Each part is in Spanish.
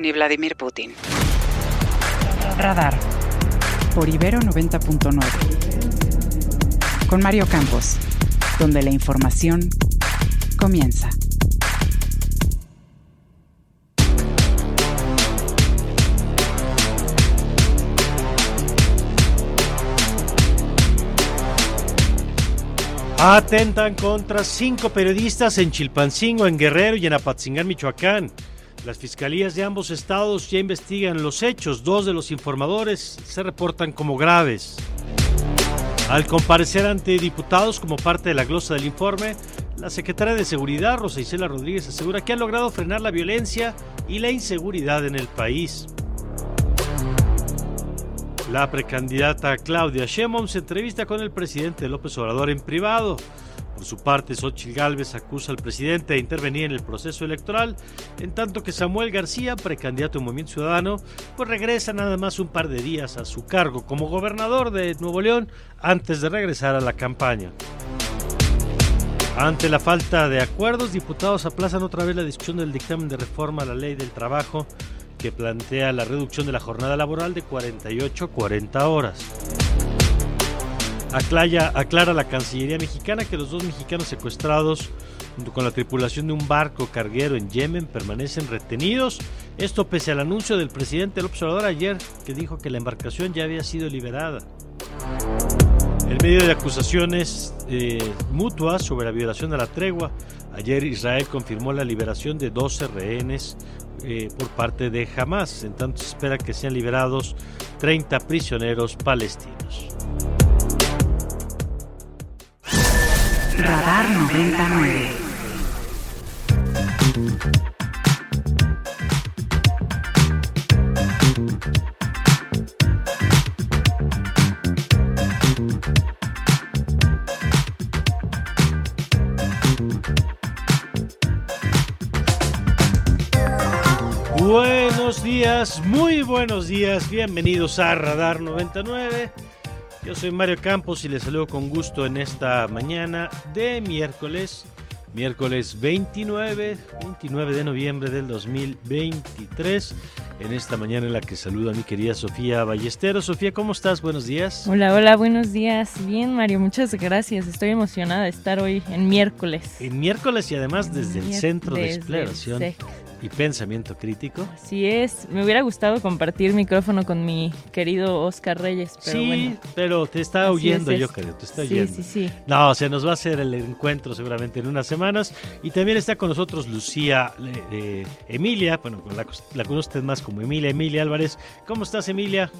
Ni Vladimir Putin. Radar. Por Ibero 90.9. Con Mario Campos. Donde la información comienza. Atentan contra cinco periodistas en Chilpancingo, en Guerrero y en Apatzingán, Michoacán. Las fiscalías de ambos estados ya investigan los hechos. Dos de los informadores se reportan como graves. Al comparecer ante diputados como parte de la glosa del informe, la secretaria de Seguridad, Rosa Isela Rodríguez, asegura que han logrado frenar la violencia y la inseguridad en el país. La precandidata Claudia Sheinbaum se entrevista con el presidente López Obrador en privado. Por su parte, Xochitl Gálvez acusa al presidente de intervenir en el proceso electoral, en tanto que Samuel García, precandidato en Movimiento Ciudadano, pues regresa nada más un par de días a su cargo como gobernador de Nuevo León antes de regresar a la campaña. Ante la falta de acuerdos, diputados aplazan otra vez la discusión del dictamen de reforma a la ley del trabajo que plantea la reducción de la jornada laboral de 48 a 40 horas. Aclara, aclara la Cancillería mexicana que los dos mexicanos secuestrados con la tripulación de un barco carguero en Yemen permanecen retenidos. Esto pese al anuncio del presidente López Obrador ayer que dijo que la embarcación ya había sido liberada. En medio de acusaciones eh, mutuas sobre la violación de la tregua, ayer Israel confirmó la liberación de 12 rehenes eh, por parte de Hamas. En tanto se espera que sean liberados 30 prisioneros palestinos. Radar 99. Buenos días, muy buenos días, bienvenidos a Radar 99. Yo soy Mario Campos y les saludo con gusto en esta mañana de miércoles, miércoles 29, 29 de noviembre del 2023. En esta mañana en la que saludo a mi querida Sofía Ballesteros. Sofía, ¿cómo estás? Buenos días. Hola, hola, buenos días. Bien, Mario, muchas gracias. Estoy emocionada de estar hoy en miércoles. En miércoles y además desde el Centro de Exploración. Y Pensamiento Crítico. Así es. Me hubiera gustado compartir micrófono con mi querido Oscar Reyes, pero sí, bueno. pero te está así huyendo, es yo creo, te está Sí, huyendo. sí, sí. No, se nos va a hacer el encuentro seguramente en unas semanas. Y también está con nosotros Lucía eh, eh, Emilia, bueno, la, la conoce usted más como Emilia, Emilia Álvarez. ¿Cómo estás, Emilia?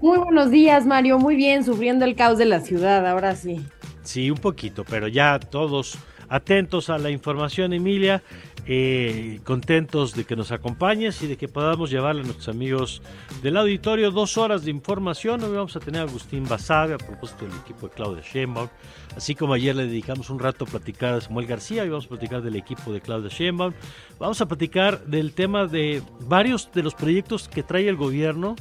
Muy buenos días, Mario. Muy bien, sufriendo el caos de la ciudad, ahora sí. Sí, un poquito, pero ya todos atentos a la información, Emilia. eh, contentos de que nos acompañes y de que podamos llevarle a nuestros amigos del auditorio dos horas de información. Hoy vamos a tener a Agustín Basabe a propósito del equipo de Claudia Sheinbaum. Así como ayer le dedicamos un rato a platicar a Samuel García, hoy vamos a platicar del equipo de Claudia Sheinbaum. Vamos a platicar del tema de varios de los proyectos que trae el gobierno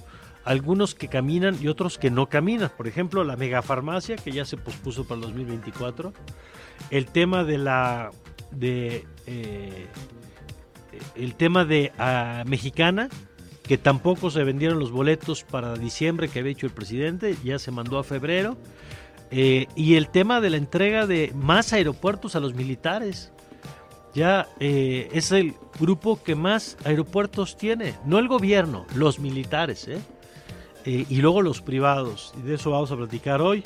algunos que caminan y otros que no caminan. Por ejemplo, la megafarmacia, que ya se pospuso para el 2024. El tema de la. de. eh, el tema de ah, Mexicana, que tampoco se vendieron los boletos para diciembre que había hecho el presidente, ya se mandó a febrero. Eh, y el tema de la entrega de más aeropuertos a los militares. Ya eh, es el grupo que más aeropuertos tiene, no el gobierno, los militares, ¿eh? Eh, y luego los privados. Y de eso vamos a platicar hoy,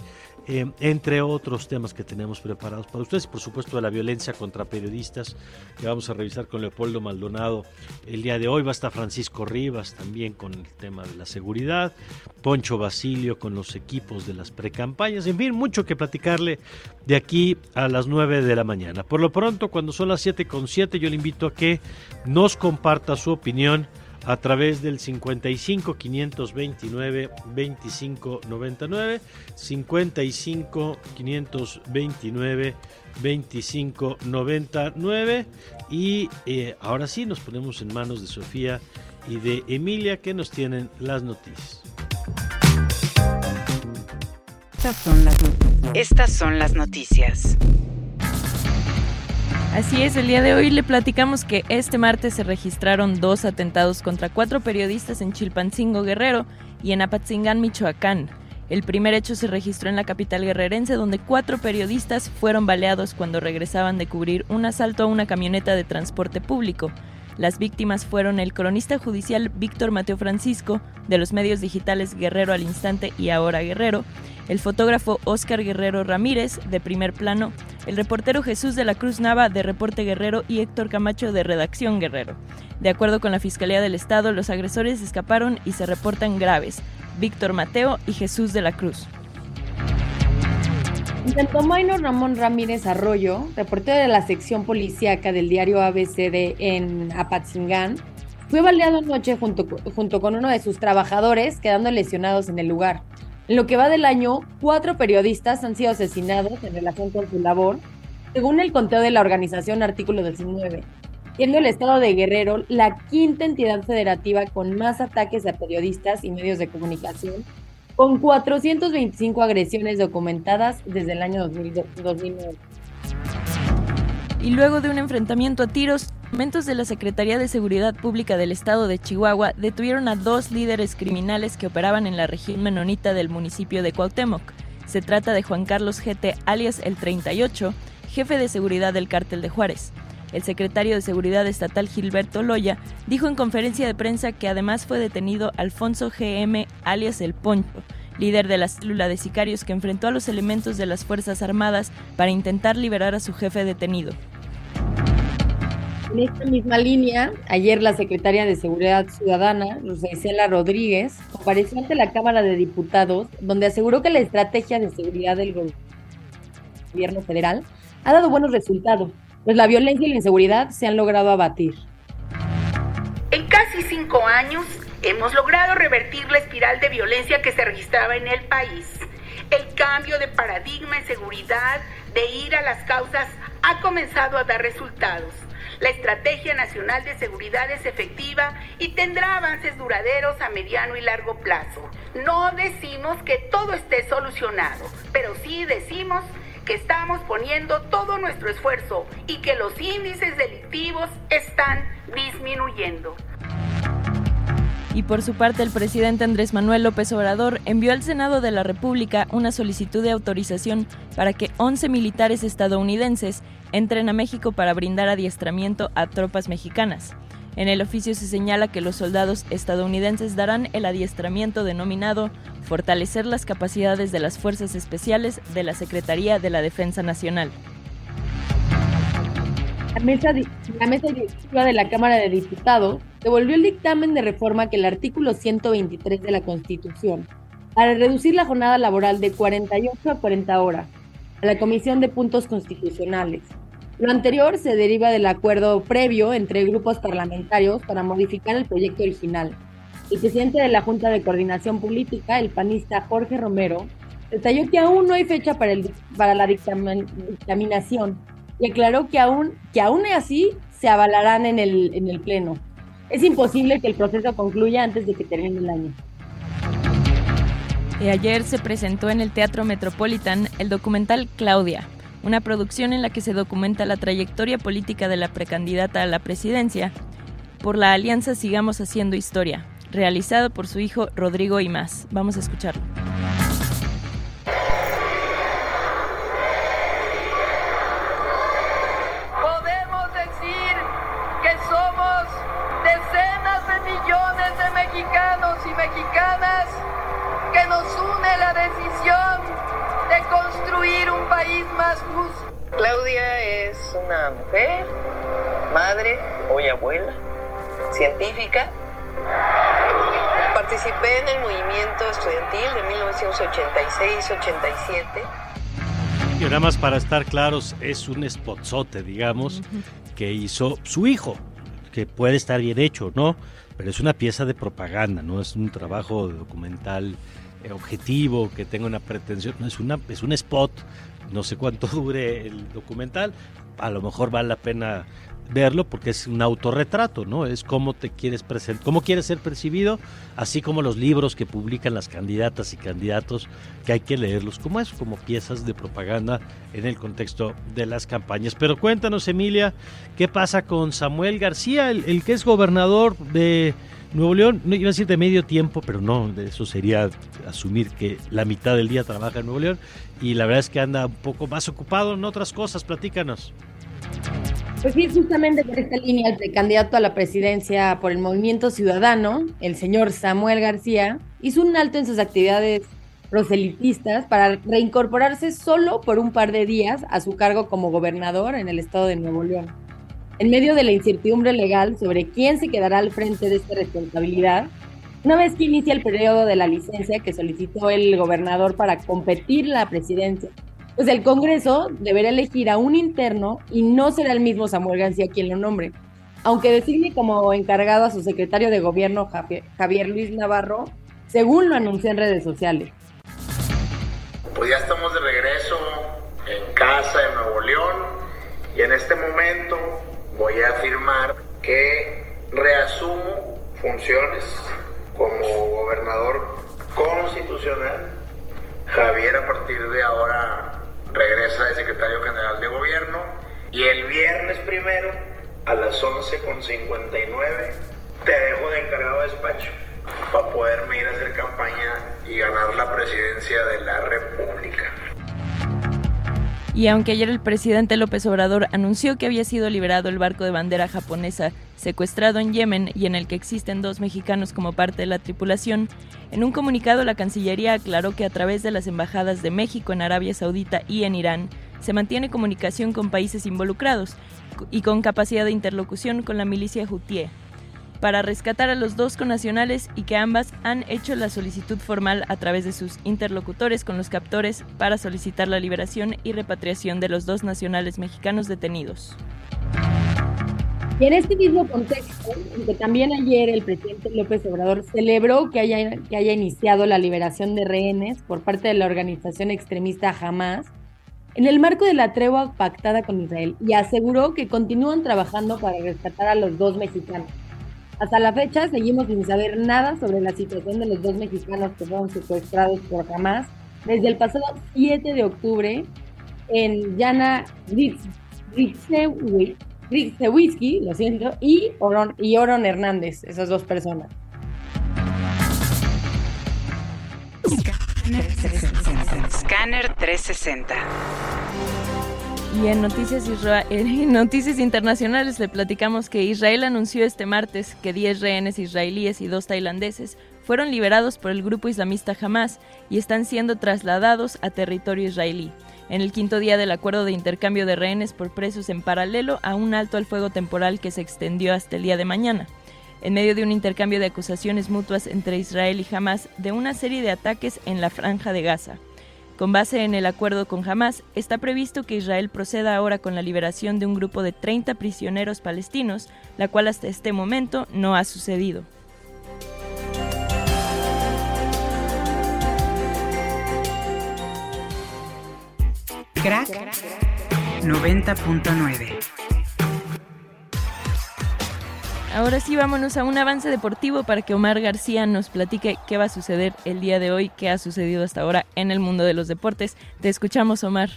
eh, entre otros temas que tenemos preparados para ustedes. Por supuesto, de la violencia contra periodistas, que vamos a revisar con Leopoldo Maldonado el día de hoy. Va a estar Francisco Rivas también con el tema de la seguridad. Poncho Basilio con los equipos de las precampañas. En fin, mucho que platicarle de aquí a las 9 de la mañana. Por lo pronto, cuando son las 7 con 7, yo le invito a que nos comparta su opinión a través del 55 529 25 99 55 529 25 99 y eh, ahora sí nos ponemos en manos de Sofía y de Emilia que nos tienen las noticias. Estas son las, Estas son las noticias. Así es, el día de hoy le platicamos que este martes se registraron dos atentados contra cuatro periodistas en Chilpancingo Guerrero y en Apatzingán, Michoacán. El primer hecho se registró en la capital guerrerense, donde cuatro periodistas fueron baleados cuando regresaban de cubrir un asalto a una camioneta de transporte público. Las víctimas fueron el cronista judicial Víctor Mateo Francisco, de los medios digitales Guerrero al Instante y Ahora Guerrero, el fotógrafo Óscar Guerrero Ramírez, de primer plano, el reportero Jesús de la Cruz Nava, de Reporte Guerrero, y Héctor Camacho, de Redacción Guerrero. De acuerdo con la Fiscalía del Estado, los agresores escaparon y se reportan graves, Víctor Mateo y Jesús de la Cruz. Santomaino Ramón Ramírez Arroyo, reportero de la sección policíaca del diario ABCD en Apatzingán, fue baleado anoche junto, junto con uno de sus trabajadores, quedando lesionados en el lugar. En lo que va del año, cuatro periodistas han sido asesinados en relación con su labor, según el conteo de la organización Artículo 19, siendo el estado de Guerrero la quinta entidad federativa con más ataques a periodistas y medios de comunicación con 425 agresiones documentadas desde el año 2009. Y luego de un enfrentamiento a tiros, elementos de la Secretaría de Seguridad Pública del Estado de Chihuahua detuvieron a dos líderes criminales que operaban en la región menonita del municipio de Cuauhtémoc. Se trata de Juan Carlos GT, alias el 38, jefe de seguridad del cártel de Juárez. El secretario de Seguridad Estatal Gilberto Loya dijo en conferencia de prensa que además fue detenido Alfonso GM alias El Poncho, líder de la célula de sicarios que enfrentó a los elementos de las Fuerzas Armadas para intentar liberar a su jefe detenido. En esta misma línea, ayer la secretaria de Seguridad Ciudadana, Isela Rodríguez, compareció ante la Cámara de Diputados, donde aseguró que la estrategia de seguridad del gobierno federal ha dado buenos resultados pues la violencia y la inseguridad se han logrado abatir. En casi cinco años hemos logrado revertir la espiral de violencia que se registraba en el país. El cambio de paradigma en seguridad, de ir a las causas, ha comenzado a dar resultados. La Estrategia Nacional de Seguridad es efectiva y tendrá avances duraderos a mediano y largo plazo. No decimos que todo esté solucionado, pero sí decimos estamos poniendo todo nuestro esfuerzo y que los índices delictivos están disminuyendo. Y por su parte, el presidente Andrés Manuel López Obrador envió al Senado de la República una solicitud de autorización para que 11 militares estadounidenses entren a México para brindar adiestramiento a tropas mexicanas. En el oficio se señala que los soldados estadounidenses darán el adiestramiento denominado Fortalecer las capacidades de las Fuerzas Especiales de la Secretaría de la Defensa Nacional. La mesa, directiva de la Cámara de Diputados devolvió el dictamen de reforma que el artículo 123 de la Constitución para reducir la jornada laboral de 48 a 40 horas a la Comisión de Puntos Constitucionales lo anterior se deriva del acuerdo previo entre grupos parlamentarios para modificar el proyecto original. El presidente de la Junta de Coordinación Política, el panista Jorge Romero, detalló que aún no hay fecha para, el, para la dictaminación y aclaró que aún, que aún así se avalarán en el, en el Pleno. Es imposible que el proceso concluya antes de que termine el año. Y ayer se presentó en el Teatro Metropolitan el documental Claudia, una producción en la que se documenta la trayectoria política de la precandidata a la presidencia por la alianza Sigamos Haciendo Historia, realizado por su hijo Rodrigo y más. Vamos a escucharlo. 1986-87. Y nada más para estar claros, es un spotzote, digamos, que hizo su hijo, que puede estar bien hecho, ¿no? Pero es una pieza de propaganda, no es un trabajo documental eh, objetivo que tenga una pretensión, no es una es un spot, no sé cuánto dure el documental, a lo mejor vale la pena verlo porque es un autorretrato, ¿no? Es cómo te quieres presentar, cómo quieres ser percibido, así como los libros que publican las candidatas y candidatos, que hay que leerlos como eso, como piezas de propaganda en el contexto de las campañas. Pero cuéntanos, Emilia, ¿qué pasa con Samuel García, el, que es gobernador de Nuevo León? No iba a decir de medio tiempo, pero no, eso sería asumir que la mitad del día trabaja en Nuevo León y la verdad es que anda un poco más ocupado en otras cosas. Platícanos. Pues sí, justamente por esta línea, el precandidato a la presidencia por el Movimiento Ciudadano, el señor Samuel García, hizo un alto en sus actividades proselitistas para reincorporarse solo por un par de días a su cargo como gobernador en el estado de Nuevo León. En medio de la incertidumbre legal sobre quién se quedará al frente de esta responsabilidad, una vez que inicia el periodo de la licencia que solicitó el gobernador para competir la presidencia pues el Congreso deberá elegir a un interno y no será el mismo Samuel García quien lo nombre, aunque designe como encargado a su secretario de gobierno Javier Luis Navarro, según lo anunció en redes sociales. Pues ya estamos de regreso en casa en Nuevo León y en este momento voy a afirmar que reasumo funciones como gobernador constitucional. Javier a partir de ahora regresa de secretario general de gobierno y el viernes primero a las 11.59 te dejo de encargado de despacho para poderme ir a hacer campaña y ganar la presidencia de la República. Y aunque ayer el presidente López Obrador anunció que había sido liberado el barco de bandera japonesa secuestrado en Yemen y en el que existen dos mexicanos como parte de la tripulación, en un comunicado la Cancillería aclaró que a través de las embajadas de México en Arabia Saudita y en Irán se mantiene comunicación con países involucrados y con capacidad de interlocución con la milicia Houthi para rescatar a los dos connacionales y que ambas han hecho la solicitud formal a través de sus interlocutores con los captores para solicitar la liberación y repatriación de los dos nacionales mexicanos detenidos. Y en este mismo contexto, que también ayer el presidente López Obrador celebró que haya, que haya iniciado la liberación de rehenes por parte de la organización extremista Hamas, en el marco de la tregua pactada con Israel, y aseguró que continúan trabajando para rescatar a los dos mexicanos. Hasta la fecha seguimos sin saber nada sobre la situación de los dos mexicanos que fueron secuestrados por Hamas desde el pasado 7 de octubre en Yana Whisky, lo siento, y Oron, y Oron Hernández, esas dos personas. Scanner 360. Y en noticias, internacionales le platicamos que Israel anunció este martes que 10 rehenes israelíes y dos tailandeses fueron liberados por el grupo islamista Hamas y están siendo trasladados a territorio israelí. En el quinto día del acuerdo de intercambio de rehenes por presos en paralelo a un alto al fuego temporal que se extendió hasta el día de mañana. En medio de un intercambio de acusaciones mutuas entre Israel y Hamas de una serie de ataques en la franja de Gaza. Con base en el acuerdo con Hamas, está previsto que Israel proceda ahora con la liberación de un grupo de 30 prisioneros palestinos, la cual hasta este momento no ha sucedido. Crack 90.9 Ahora sí, vámonos a un avance deportivo para que Omar García nos platique qué va a suceder el día de hoy, qué ha sucedido hasta ahora en el mundo de los deportes. Te escuchamos, Omar.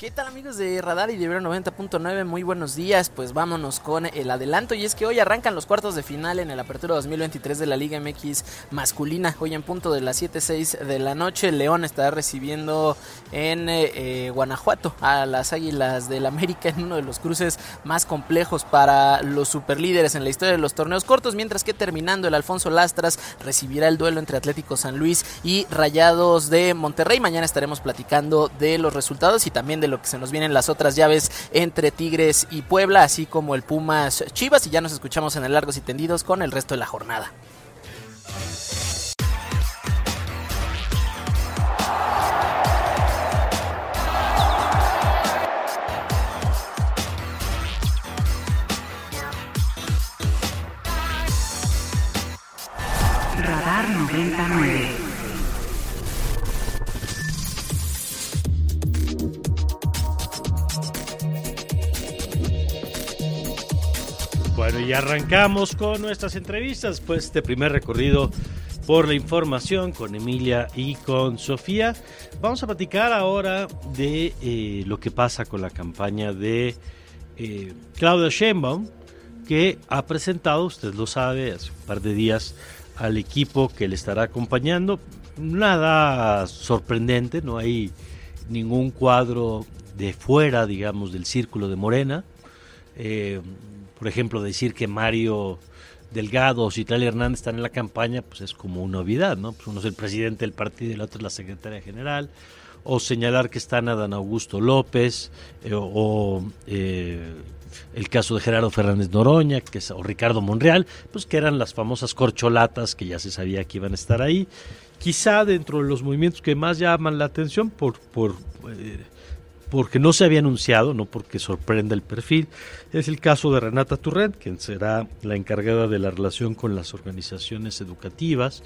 ¿Qué tal amigos de Radar y de 90.9? Muy buenos días, pues vámonos con el adelanto y es que hoy arrancan los cuartos de final en el Apertura 2023 de la Liga MX masculina. Hoy en punto de las 7.06 de la noche, León estará recibiendo en eh, eh, Guanajuato a las Águilas del América en uno de los cruces más complejos para los superlíderes en la historia de los torneos cortos, mientras que terminando el Alfonso Lastras recibirá el duelo entre Atlético San Luis y Rayados de Monterrey. Mañana estaremos platicando de los resultados y también de lo que se nos vienen las otras llaves entre Tigres y Puebla, así como el Pumas Chivas. Y ya nos escuchamos en el Largos y Tendidos con el resto de la jornada. Y arrancamos con nuestras entrevistas, pues este primer recorrido por la información con Emilia y con Sofía. Vamos a platicar ahora de eh, lo que pasa con la campaña de eh, Claudia Sheinbaum, que ha presentado, usted lo sabe, hace un par de días al equipo que le estará acompañando. Nada sorprendente, no hay ningún cuadro de fuera, digamos, del círculo de Morena. Eh, por ejemplo, decir que Mario Delgado o Citlali Hernández están en la campaña, pues es como una novedad, ¿no? Pues uno es el presidente del partido y el otro es la secretaria general. O señalar que están Adán Augusto López eh, o eh, el caso de Gerardo Fernández Noroña, que es, o Ricardo Monreal, pues que eran las famosas corcholatas que ya se sabía que iban a estar ahí. Quizá dentro de los movimientos que más llaman la atención por, por eh, porque no se había anunciado, no porque sorprenda el perfil, es el caso de Renata Turrent, quien será la encargada de la relación con las organizaciones educativas,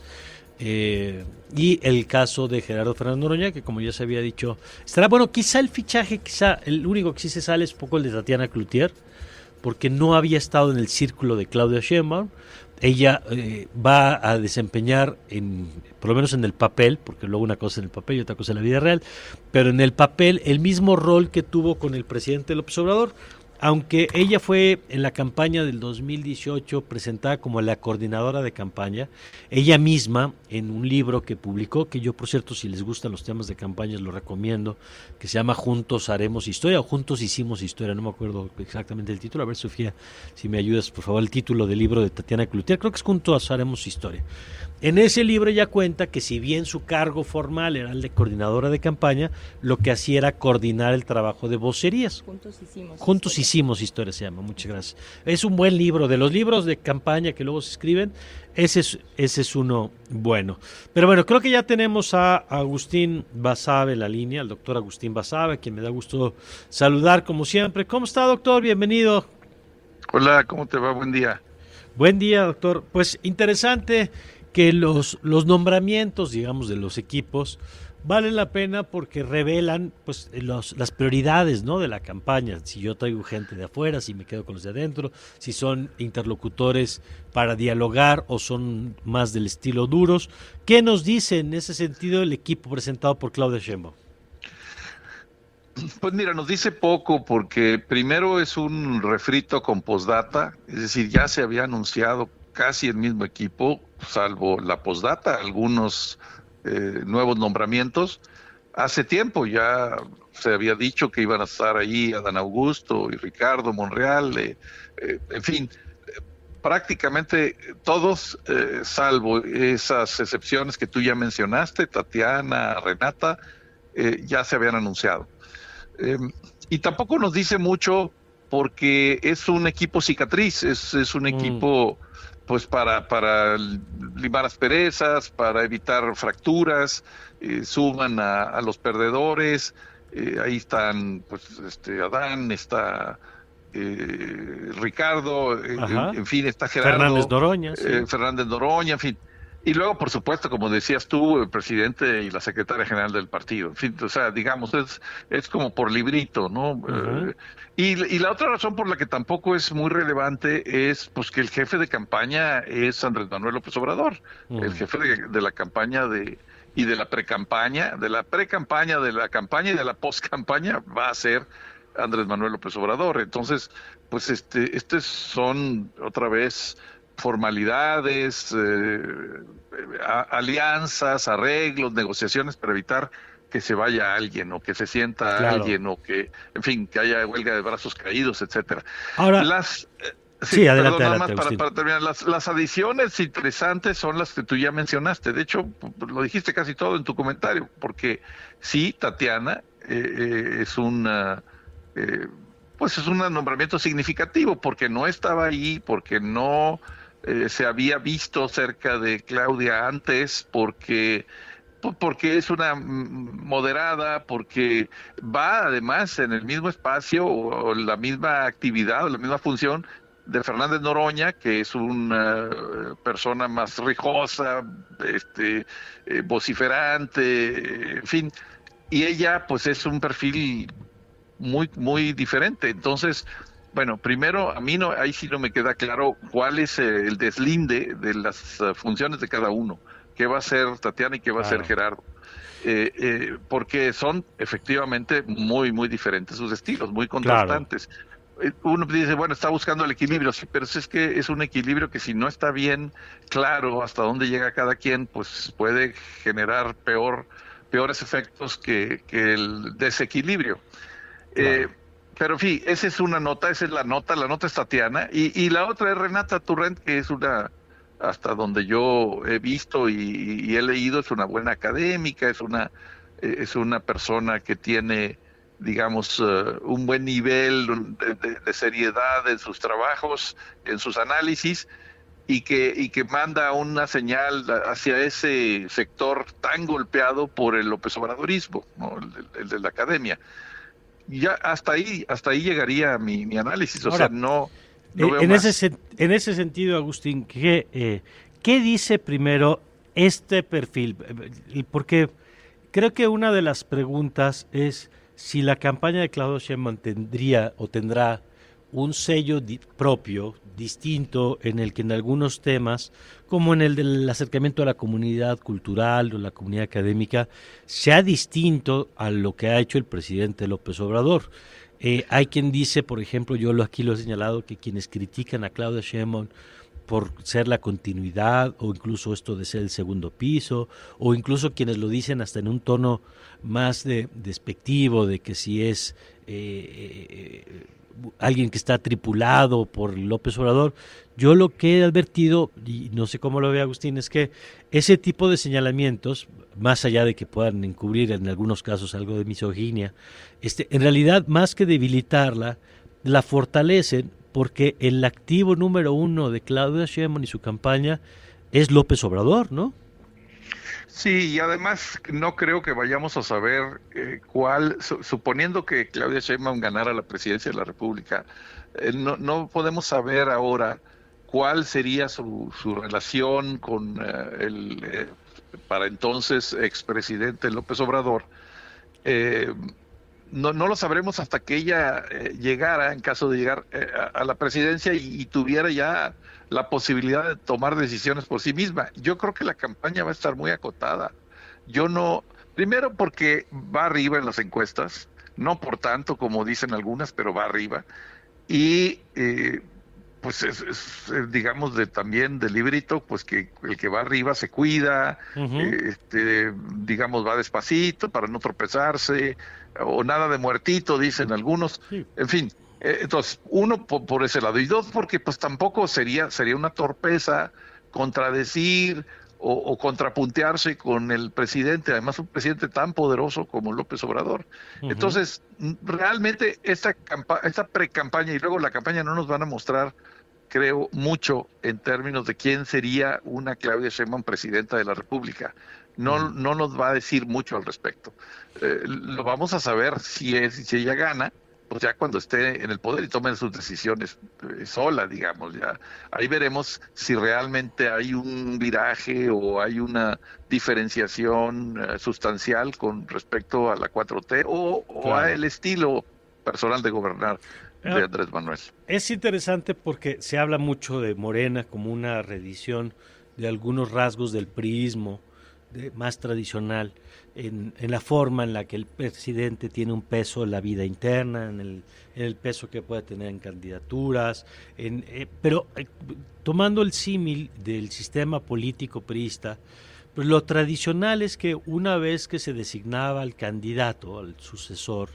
eh, y el caso de Gerardo Fernando Noroña, que como ya se había dicho, estará bueno, quizá el fichaje, quizá el único que sí se sale es poco el de Tatiana Cloutier, porque no había estado en el círculo de Claudia Sheinbaum. Ella eh, va a desempeñar, en, por lo menos en el papel, porque luego una cosa en el papel y otra cosa en la vida real, pero en el papel el mismo rol que tuvo con el presidente López Obrador, aunque ella fue en la campaña del 2018 presentada como la coordinadora de campaña, ella misma en un libro que publicó, que yo por cierto si les gustan los temas de campañas lo recomiendo, que se llama Juntos haremos historia o Juntos hicimos historia, no me acuerdo exactamente el título, a ver Sofía, si me ayudas por favor el título del libro de Tatiana Cloutier, creo que es Juntos haremos historia. En ese libro ella cuenta que si bien su cargo formal era el de coordinadora de campaña, lo que hacía era coordinar el trabajo de vocerías. Juntos hicimos. Juntos hicimos historia se llama, muchas gracias. Es un buen libro, de los libros de campaña que luego se escriben, ese es, ese es uno bueno. Pero bueno, creo que ya tenemos a Agustín Basabe en la línea, el doctor Agustín Basabe, quien me da gusto saludar como siempre. ¿Cómo está, doctor? Bienvenido. Hola, ¿cómo te va? Buen día. Buen día, doctor. Pues interesante que los, los nombramientos, digamos, de los equipos valen la pena porque revelan pues los, las prioridades ¿no? de la campaña. Si yo traigo gente de afuera, si me quedo con los de adentro, si son interlocutores para dialogar o son más del estilo duros. ¿Qué nos dice en ese sentido el equipo presentado por Claudia Sheinbaum? Pues mira, nos dice poco porque primero es un refrito con postdata, es decir, ya se había anunciado casi el mismo equipo, salvo la postdata, algunos eh, nuevos nombramientos. Hace tiempo ya se había dicho que iban a estar ahí Adán Augusto y Ricardo Monreal, eh, eh, en fin, prácticamente todos, salvo esas excepciones que tú ya mencionaste, Tatiana, Renata, ya se habían anunciado. y tampoco nos dice mucho porque es un equipo cicatriz, es, es un mm. Pues para, para limar asperezas, para evitar fracturas, eh, suman a, los perdedores, eh, ahí están pues este Adán, está eh, Ricardo, en, fin, está Gerardo. Fernández Noroña. Fernández Noroña, en fin. Y luego, por supuesto, como decías tú, el presidente y la secretaria general del partido. En fin, o sea, digamos, es, es como por librito, ¿no? Eh, y, la otra razón por la que tampoco es muy relevante es pues que el jefe de campaña es Andrés Manuel López Obrador, el jefe de, la campaña de y de la precampaña, de la precampaña, de la campaña y de la postcampaña va a ser Andrés Manuel López Obrador. Entonces, pues este, estos son otra vez formalidades, eh, alianzas, arreglos, negociaciones para evitar que se vaya alguien o que se sienta alguien o que, en fin, que haya huelga de brazos caídos, etcétera. Ahora, las eh, sí, adelante, para, terminar, las, adiciones interesantes son las que tú ya mencionaste. De hecho, lo dijiste casi todo en tu comentario, porque sí, Tatiana eh, es una pues es un nombramiento significativo porque no estaba ahí, porque no eh, se había visto cerca de Claudia antes porque porque es una moderada, porque va además en el mismo espacio o, la misma actividad o la misma función de Fernández Noroña, que es una persona más rijosa, este, eh, vociferante, en fin, y ella pues es un perfil muy, muy diferente. Entonces, bueno, primero, a mí no, ahí sí no me queda claro cuál es el deslinde de las uh, funciones de cada uno. ¿Qué va a ser Tatiana y qué va a ser Gerardo? Eh, eh, porque son efectivamente muy, muy diferentes sus estilos, muy contrastantes. Eh, uno dice, bueno, está buscando el equilibrio, sí, pero es que es un equilibrio que si no está bien claro hasta dónde llega cada quien, pues puede generar peor, peores efectos que, el desequilibrio. Eh, pero en fin, esa es una nota, esa es la nota, la nota es Tatiana, y, la otra es Renata Turrent, que es una, hasta donde yo he visto y, he leído, es una buena académica, es una, eh, es una persona que tiene digamos, eh, un buen nivel de, seriedad en sus trabajos, en sus análisis, y que, y que manda una señal hacia ese sector tan golpeado por el López Obradorismo, el, de la academia. Ya hasta ahí, hasta ahí llegaría mi, análisis, o sea, no... Eh, en, ese, en ese sentido, Agustín, ¿qué, eh, ¿qué dice primero este perfil? Porque creo que una de las preguntas es si la campaña de Claudio Sheinbaum tendría o tendrá un sello propio, distinto, en el que en algunos temas, como en el del acercamiento a la comunidad cultural o la comunidad académica, sea distinto a lo que ha hecho el presidente López Obrador. Eh, hay quien dice, por ejemplo, yo aquí lo he señalado, que quienes critican a Claudia Sheinbaum por ser la continuidad o incluso esto de ser el segundo piso o incluso quienes lo dicen hasta en un tono más de despectivo de que si es eh, eh, alguien que está tripulado por López Obrador yo lo que he advertido y no sé cómo lo ve Agustín es que ese tipo de señalamientos más allá de que puedan encubrir en algunos casos algo de misoginia este en realidad más que debilitarla la fortalecen porque el activo número uno de Claudia Sheinbaum y su campaña es López Obrador, ¿no? Sí, y además no creo que vayamos a saber eh, cuál, suponiendo que Claudia Sheinbaum ganara la presidencia de la República, eh, no, no, podemos saber ahora cuál sería su, su relación con eh, el para entonces expresidente López Obrador no, no lo sabremos hasta que ella eh, llegara, en caso de llegar eh, a, la presidencia y, tuviera ya la posibilidad de tomar decisiones por sí misma. Yo creo que la campaña va a estar muy acotada. Yo no, primero porque va arriba en las encuestas, no por tanto como dicen algunas, pero va arriba. Y eh, pues es, digamos de también de librito pues que el que va arriba se cuida este digamos va despacito para no tropezarse o nada de muertito dicen algunos. En fin eh, entonces uno por, ese lado y dos porque pues tampoco sería sería una torpeza contradecir o, contrapuntearse con el presidente, además un presidente tan poderoso como López Obrador. Entonces, realmente esta, esta pre-campaña y luego la campaña no nos van a mostrar creo mucho en términos de quién sería una Claudia Sheinbaum presidenta de la República. No, no nos va a decir mucho al respecto. Eh, lo vamos a saber si, es, si ella gana, pues ya cuando esté en el poder y tome sus decisiones eh, sola, digamos, ya. Ahí veremos si realmente hay un viraje o hay una diferenciación eh, sustancial con respecto a la 4T o, o a el estilo personal de gobernar de Andrés Manuel. Es interesante porque se habla mucho de Morena como una reedición de algunos rasgos del priismo de, más tradicional, en, la forma en la que el presidente tiene un peso en la vida interna, en el, peso que puede tener en candidaturas, en, eh, pero eh, tomando el símil del sistema político priista, pues lo tradicional es que una vez que se designaba al candidato, al sucesor,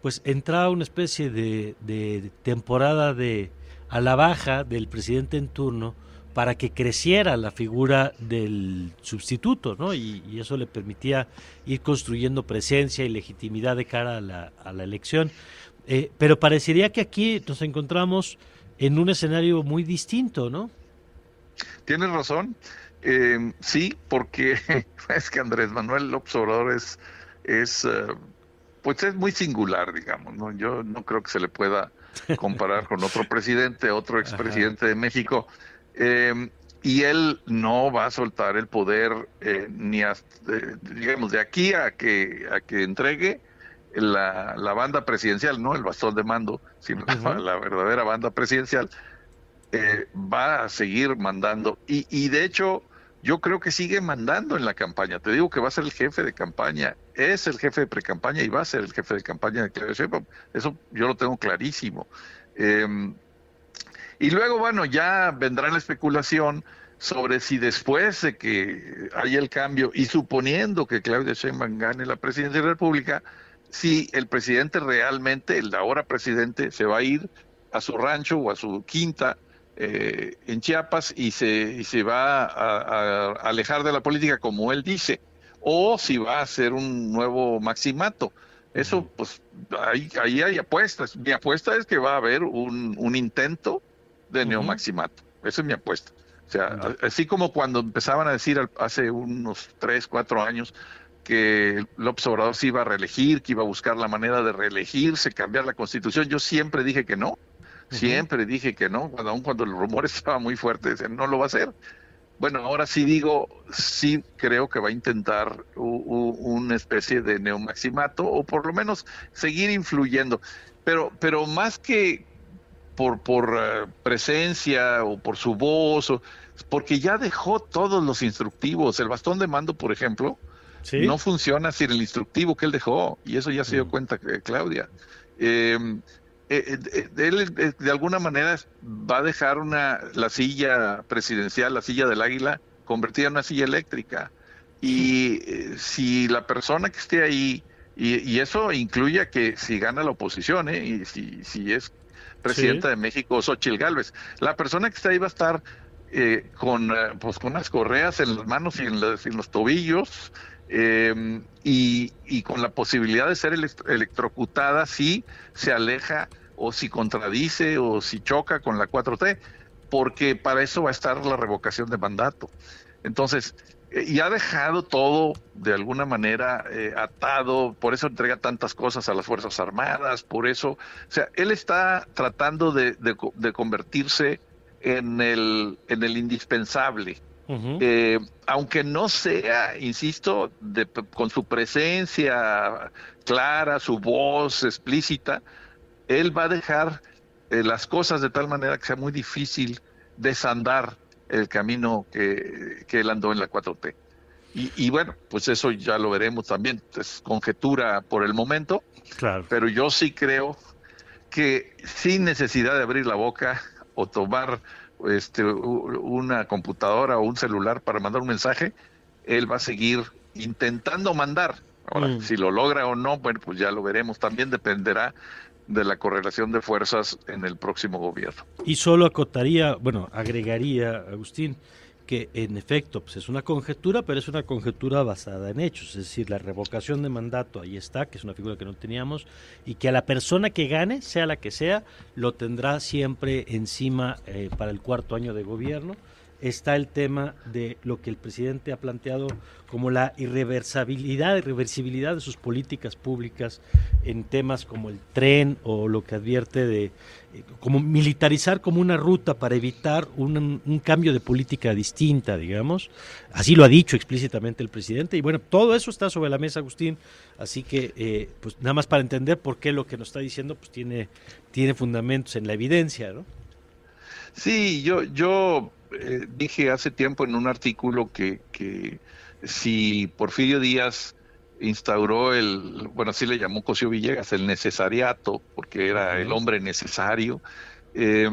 pues entraba una especie de, temporada de a la baja del presidente en turno para que creciera la figura del sustituto, ¿no? Y, eso le permitía ir construyendo presencia y legitimidad de cara a la, a la elección. Eh, pero parecería que aquí nos encontramos en un escenario muy distinto, ¿no? Tienes razón. Eh, sí, porque es que Andrés Manuel López Obrador es, es eh, pues es muy singular, digamos, ¿no? Yo no creo que se le pueda comparar con otro presidente, otro expresidente de México. Eh, y él no va a soltar el poder eh, ni hasta, eh, digamos de aquí a que a que entregue la, la, banda presidencial, no el bastón de mando, sino la, verdadera banda presidencial, eh, va a seguir mandando. Y, y de hecho, yo creo que sigue mandando en la campaña. Te digo que va a ser el jefe de campaña, es el jefe de pre-campaña y va a ser el jefe de campaña de Claudia Sheinbaum. Eso yo lo tengo clarísimo. Eh, y luego, bueno, ya vendrá la especulación sobre si después de que haya el cambio y suponiendo que Claudia Sheinbaum gane la presidencia de la República, si el presidente realmente, el ahora presidente, se va a ir a su rancho o a su quinta eh, en Chiapas y se, y se va a, a, alejar de la política como él dice, o si va a hacer un nuevo maximato. Eso, pues, ahí, ahí hay apuestas. Mi apuesta es que va a haber un, un intento de neomaximato. Esa es mi apuesta. O sea, así como cuando empezaban a decir hace unos tres, cuatro años que López Obrador se iba a reelegir, que iba a buscar la manera de reelegirse, cambiar la constitución, yo siempre dije que no. Siempre dije que no, cuando, aun cuando el rumor estaba muy fuerte, decían, no lo va a hacer. Bueno, ahora sí digo, sí creo que va a intentar una especie de neomaximato o por lo menos seguir influyendo. Pero, pero más que por, por uh, presencia o por su voz, o, porque ya dejó todos los instructivos. El bastón de mando, por ejemplo, ¿Sí? no funciona sin el instructivo que él dejó, y eso ya se dio mm. cuenta que Claudia. Eh, eh, eh, él de alguna manera va a dejar una la silla presidencial, la silla del águila, convertida en una silla eléctrica. Y eh, si la persona que esté ahí, y, y, eso incluye que si gana la oposición, ¿eh? y si, si es presidenta sí. de México, Xochitl Gálvez, la persona que esté ahí va a estar eh, con, pues, con las correas en las manos y en, las, en los tobillos, eh, y, y, con la posibilidad de ser electrocutada si se aleja o si contradice o si choca con la 4T, porque para eso va a estar la revocación de mandato. Entonces, eh, y ha dejado todo de alguna manera eh, atado, por eso entrega tantas cosas a las Fuerzas Armadas, por eso, o sea, él está tratando de, de, de convertirse en el, en el indispensable, Uh -huh. eh, aunque no sea, insisto, de, con su presencia clara, su voz explícita, él va a dejar eh, las cosas de tal manera que sea muy difícil desandar el camino que, que él andó en la 4T. Y, y, bueno, pues eso ya lo veremos también, es conjetura por el momento, claro. pero yo sí creo que sin necesidad de abrir la boca o tomar este, una computadora o un celular para mandar un mensaje, él va a seguir intentando mandar. Ahora, mm. si lo logra o no, bueno, pues ya lo veremos. También dependerá de la correlación de fuerzas en el próximo gobierno. Y solo acotaría, bueno, agregaría, Agustín, que en efecto pues es una conjetura, pero es una conjetura basada en hechos, es decir, la revocación de mandato ahí está, que es una figura que no teníamos, y que a la persona que gane, sea la que sea, lo tendrá siempre encima eh, para el cuarto año de gobierno. Está el tema de lo que el presidente ha planteado como la irreversibilidad, irreversibilidad de sus políticas públicas en temas como el tren o lo que advierte de eh, como militarizar como una ruta para evitar un, un, cambio de política distinta, digamos. Así lo ha dicho explícitamente el presidente y bueno, todo eso está sobre la mesa, Agustín. Así que, eh, pues nada más para entender por qué lo que nos está diciendo, pues tiene, tiene fundamentos en la evidencia, ¿no? Sí, yo, yo eh, dije hace tiempo en un artículo que, que si Porfirio Díaz instauró el, bueno, así le llamó Cosío Villegas, el necesariato, porque era el hombre necesario, eh,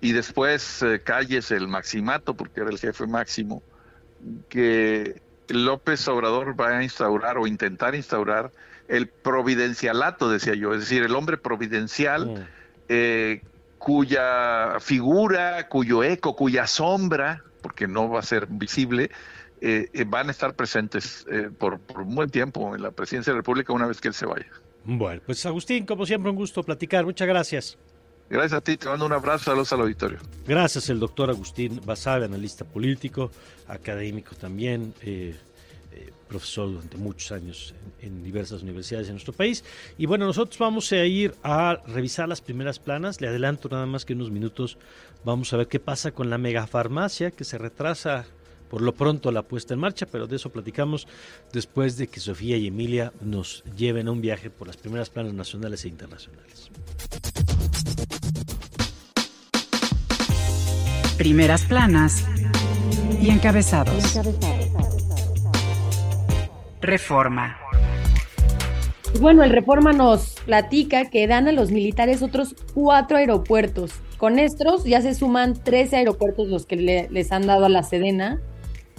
y después eh, Calles el maximato, porque era el jefe máximo, que López Obrador va a instaurar o intentar instaurar el providencialato, decía yo, es decir, el hombre providencial mm. eh, cuya figura, cuyo eco, cuya sombra, porque no va a ser visible, eh, van a estar presentes eh, por, por, un buen tiempo en la presidencia de la República una vez que él se vaya. Bueno, pues Agustín, como siempre, un gusto platicar. Muchas gracias. Gracias a ti, te mando un abrazo, saludos al auditorio. Gracias, el doctor Agustín Basabe, analista político, académico también. Profesor durante muchos años en, en, diversas universidades en nuestro país. Y bueno, nosotros vamos a ir a revisar las primeras planas. Le adelanto nada más que en unos minutos vamos a ver qué pasa con la megafarmacia que se retrasa por lo pronto la puesta en marcha, pero de eso platicamos después de que Sofía y Emilia nos lleven a un viaje por las primeras planas nacionales e internacionales. Primeras planas y encabezados. Reforma. Bueno, el Reforma nos platica que dan a los militares otros cuatro aeropuertos. Con estos ya se suman 13 aeropuertos los que les han dado a la Sedena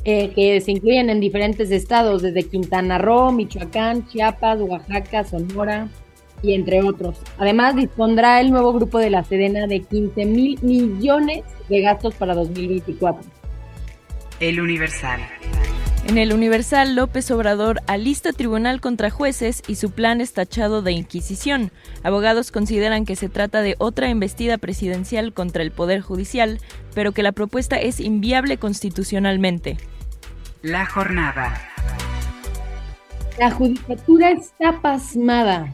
eh, que se incluyen en diferentes estados, desde Quintana Roo, Michoacán, Chiapas, Oaxaca, Sonora y entre otros. Además, dispondrá el nuevo grupo de la Sedena de 15 mil millones de gastos para 2024. El Universal. En el Universal, López Obrador alista tribunal contra jueces y su plan es tachado de Inquisición. Abogados consideran que se trata de otra embestida presidencial contra el Poder Judicial, pero que la propuesta es inviable constitucionalmente. La jornada. La judicatura está pasmada.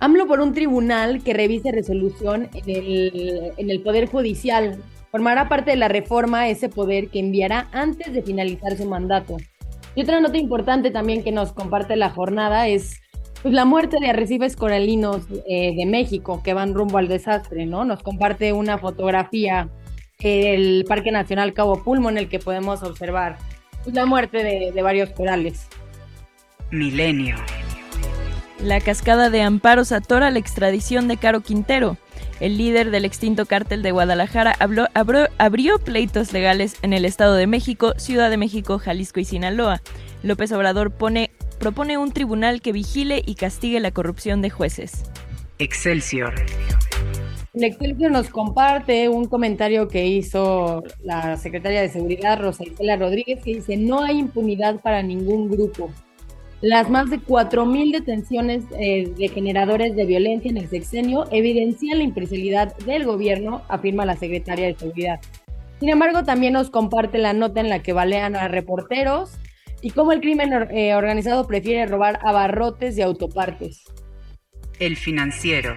AMLO por un tribunal que revise resolución en el, en el Poder Judicial. Formará parte de la reforma ese poder que enviará antes de finalizar su mandato. Y otra nota importante también que nos comparte la jornada es pues, la muerte de arrecifes coralinos eh, de México que van rumbo al desastre, ¿no? Nos comparte una fotografía del Parque Nacional Cabo Pulmo en el que podemos observar la muerte de, varios corales. Milenio. La cascada de amparos atora la extradición de Caro Quintero. El líder del extinto cártel de Guadalajara habló, abrió pleitos legales en el Estado de México, Ciudad de México, Jalisco y Sinaloa. López Obrador pone, propone un tribunal que vigile y castigue la corrupción de jueces. Excelsior. El Excelsior nos comparte un comentario que hizo la secretaria de Seguridad, Rosa Isela Rodríguez, que dice, no hay impunidad para ningún grupo. Las más de 4.000 detenciones eh, de generadores de violencia en el sexenio evidencian la imparcialidad del gobierno, afirma la secretaria de Seguridad. Sin embargo, también nos comparte la nota en la que balean a reporteros y cómo el crimen eh, organizado prefiere robar abarrotes y autopartes. El financiero.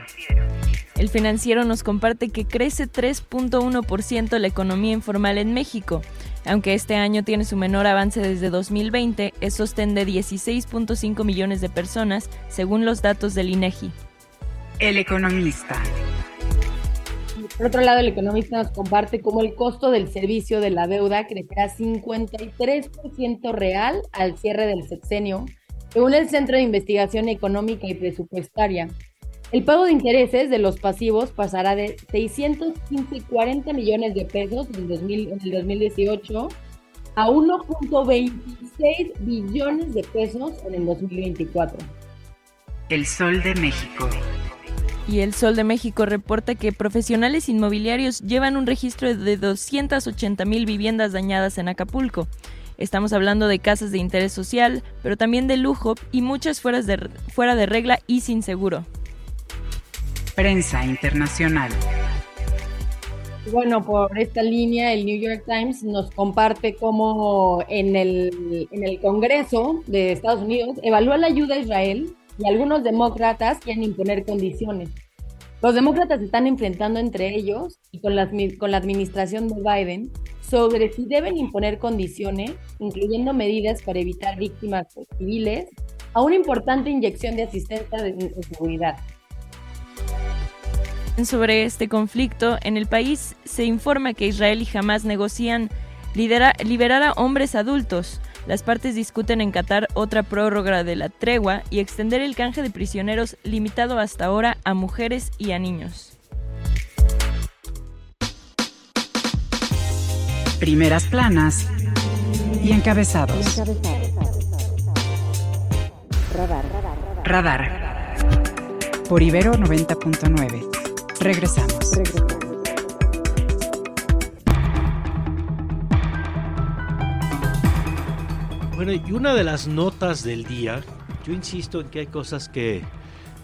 El financiero nos comparte que crece 3.1% la economía informal en México. Aunque este año tiene su menor avance desde 2020, es sostén de 16.5 millones de personas, según los datos del INEGI. El economista. Por otro lado, el economista nos comparte cómo el costo del servicio de la deuda crecerá 53% real al cierre del sexenio, según el Centro de Investigación Económica y Presupuestaria. El pago de intereses de los pasivos pasará de 640 millones de pesos en, en el 2018 a 1.26 billones de pesos en el 2024. El Sol de México. Y el Sol de México reporta que profesionales inmobiliarios llevan un registro de 280 mil viviendas dañadas en Acapulco. Estamos hablando de casas de interés social, pero también de lujo y muchas fuera de, fuera de regla y sin seguro. Prensa internacional. Bueno, por esta línea, el New York Times nos comparte cómo en el, en el Congreso de Estados Unidos evalúa la ayuda a Israel y algunos demócratas quieren imponer condiciones. Los demócratas están enfrentando entre ellos y con la, con la administración de Biden sobre si deben imponer condiciones, incluyendo medidas para evitar víctimas civiles, a una importante inyección de asistencia de, seguridad sobre este conflicto, en el país se informa que Israel y Hamas negocian liberar a hombres adultos. Las partes discuten en Qatar otra prórroga de la tregua y extender el canje de prisioneros limitado hasta ahora a mujeres y a niños. Primeras planas y encabezados. Radar. Radar. Por Ibero 90.9. Regresamos. Bueno, y una de las notas del día, yo insisto en que hay cosas que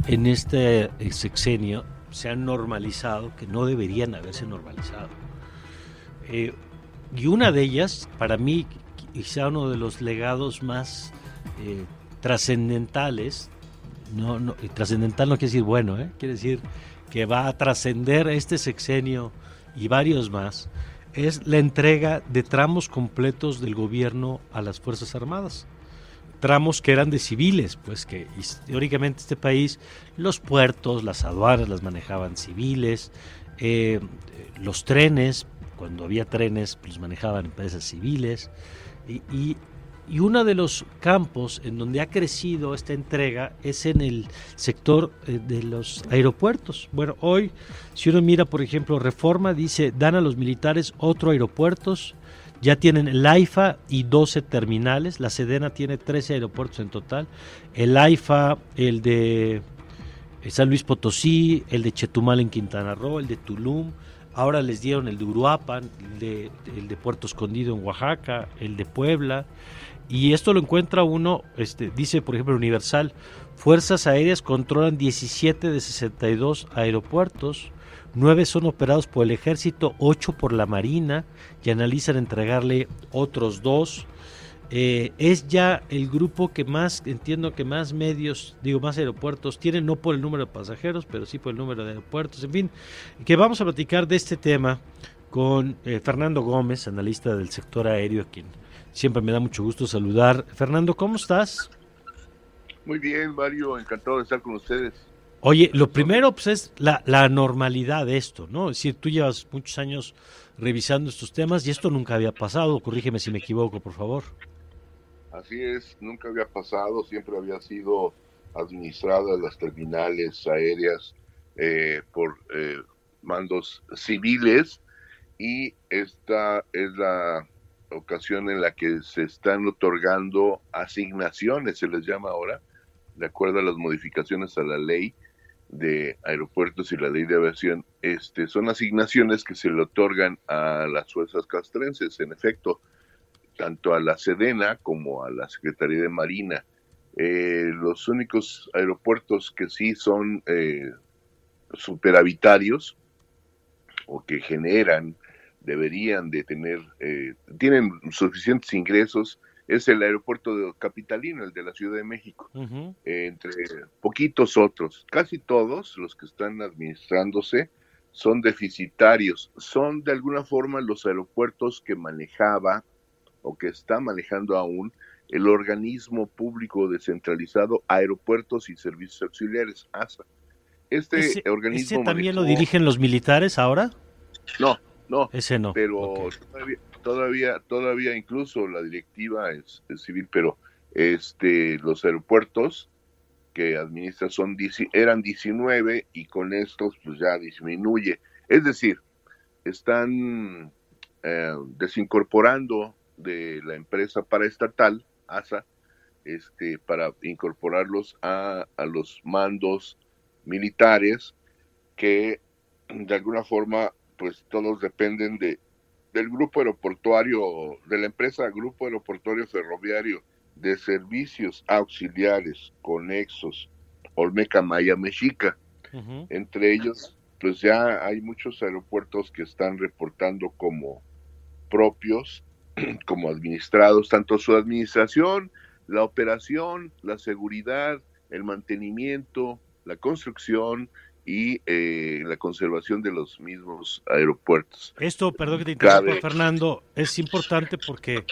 en este eh, sexenio se han normalizado, que no deberían haberse normalizado. Eh, y una de ellas, para mí, quizá uno de los legados más eh, trascendentales, no, no, trascendental no quiere decir bueno, ¿eh? quiere decir que va a trascender este sexenio y varios más, es la entrega de tramos completos del gobierno a las Fuerzas Armadas. Tramos que eran de civiles, pues que históricamente este país, los puertos, las aduanas las manejaban civiles, eh, los trenes, cuando había trenes, pues manejaban empresas civiles, y, y y uno de los campos en donde ha crecido esta entrega es en el sector eh, de los aeropuertos. Bueno, hoy, si uno mira, por ejemplo, Reforma dice, dan a los militares otro aeropuertos, ya tienen el AIFA y 12 terminales, la Sedena tiene 13 aeropuertos en total, el AIFA, el de eh, San Luis Potosí, el de Chetumal en Quintana Roo, el de Tulum, ahora les dieron el de Uruapan, el de, el de Puerto Escondido en Oaxaca, el de Puebla, y esto lo encuentra uno, este, dice por ejemplo Universal, Fuerzas Aéreas controlan 17 de 62 aeropuertos, 9 son operados por el ejército, 8 por la Marina y analizan entregarle otros dos. Eh, es ya el grupo que más, entiendo que más medios, digo más aeropuertos tienen, no por el número de pasajeros, pero sí por el número de aeropuertos, en fin, que vamos a platicar de este tema con eh, Fernando Gómez, analista del sector aéreo, quien Siempre me da mucho gusto saludar. Fernando, ¿cómo estás? Muy bien, Mario, encantado de estar con ustedes. Oye, lo primero pues, es la, la normalidad de esto, ¿no? Es decir, tú llevas muchos años revisando estos temas y esto nunca había pasado. Corrígeme si me equivoco, por favor. Así es, nunca había pasado, siempre había sido administradas las terminales aéreas eh, por eh, mandos civiles y esta es la ocasión en la que se están otorgando asignaciones, se les llama ahora, de acuerdo a las modificaciones a la ley de aeropuertos y la ley de aviación, este, son asignaciones que se le otorgan a las fuerzas castrenses, en efecto, tanto a la Sedena como a la Secretaría de Marina. Eh, los únicos aeropuertos que sí son eh, superavitarios o que generan deberían de tener, eh, tienen suficientes ingresos, es el aeropuerto de capitalino, el de la Ciudad de México, entre poquitos otros. Casi todos los que están administrándose son deficitarios, son de alguna forma los aeropuertos que manejaba o que está manejando aún el organismo público descentralizado Aeropuertos y Servicios Auxiliares, ASA. Este organismo... también lo dirigen los militares ahora? No, no, ese no. Pero todavía, todavía, incluso la directiva es, civil, pero este, los aeropuertos que administra son eran 19 y con estos pues ya disminuye. Es decir, están eh, desincorporando de la empresa paraestatal, ASA, este, para incorporarlos a, a los mandos militares que de alguna forma pues todos dependen de del grupo aeroportuario, de la empresa Grupo Aeroportuario Ferroviario de Servicios Auxiliares Conexos Olmeca Maya Mexica. Entre ellos, pues ya hay muchos aeropuertos que están reportando como propios, como administrados, tanto su administración, la operación, la seguridad, el mantenimiento, la construcción, y eh, la conservación de los mismos aeropuertos. Esto, perdón que te interrumpa, Fernando, es importante porque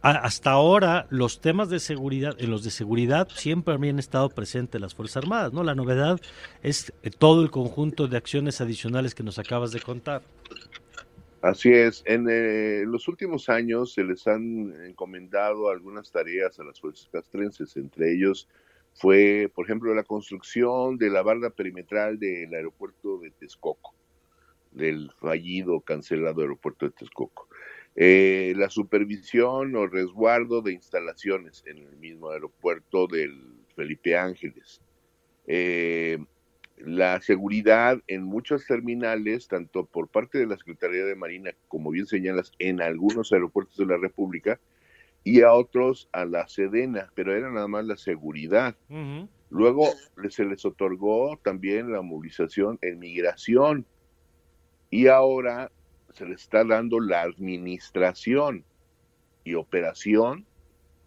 hasta ahora los temas de seguridad, en los de seguridad siempre habían estado presentes las Fuerzas Armadas, ¿no? La novedad es eh, todo el conjunto de acciones adicionales que nos acabas de contar. Así es, en eh, los últimos años se les han encomendado algunas tareas a las fuerzas castrenses, entre ellos fue, por ejemplo, la construcción de la barda perimetral del aeropuerto de Texcoco, del fallido, cancelado aeropuerto de Texcoco. Eh, la supervisión o resguardo de instalaciones en el mismo aeropuerto del Felipe Ángeles. Eh, la seguridad en muchos terminales, tanto por parte de la Secretaría de Marina, como bien señalas, en algunos aeropuertos de la República, y a otros a la Sedena, pero era nada más la seguridad. Luego se les otorgó también la movilización en migración y ahora se les está dando la administración y operación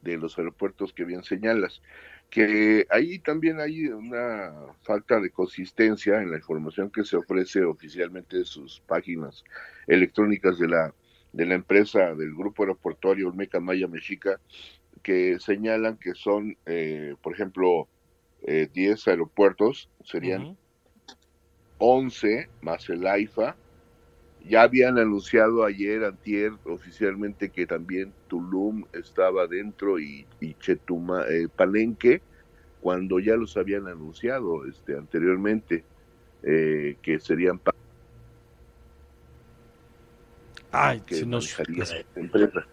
de los aeropuertos que bien señalas que ahí también hay una falta de consistencia en la información que se ofrece oficialmente de sus páginas electrónicas de la de la empresa del grupo aeroportuario Olmeca Maya Mexica que señalan que son eh, por ejemplo eh, 10 aeropuertos serían 11 más el AIFA ya habían anunciado ayer, antier, oficialmente que también Tulum estaba dentro y, y Chetuma, eh, Palenque, cuando ya los habían anunciado este, anteriormente, eh, que serían Ay, que si nos... empresa.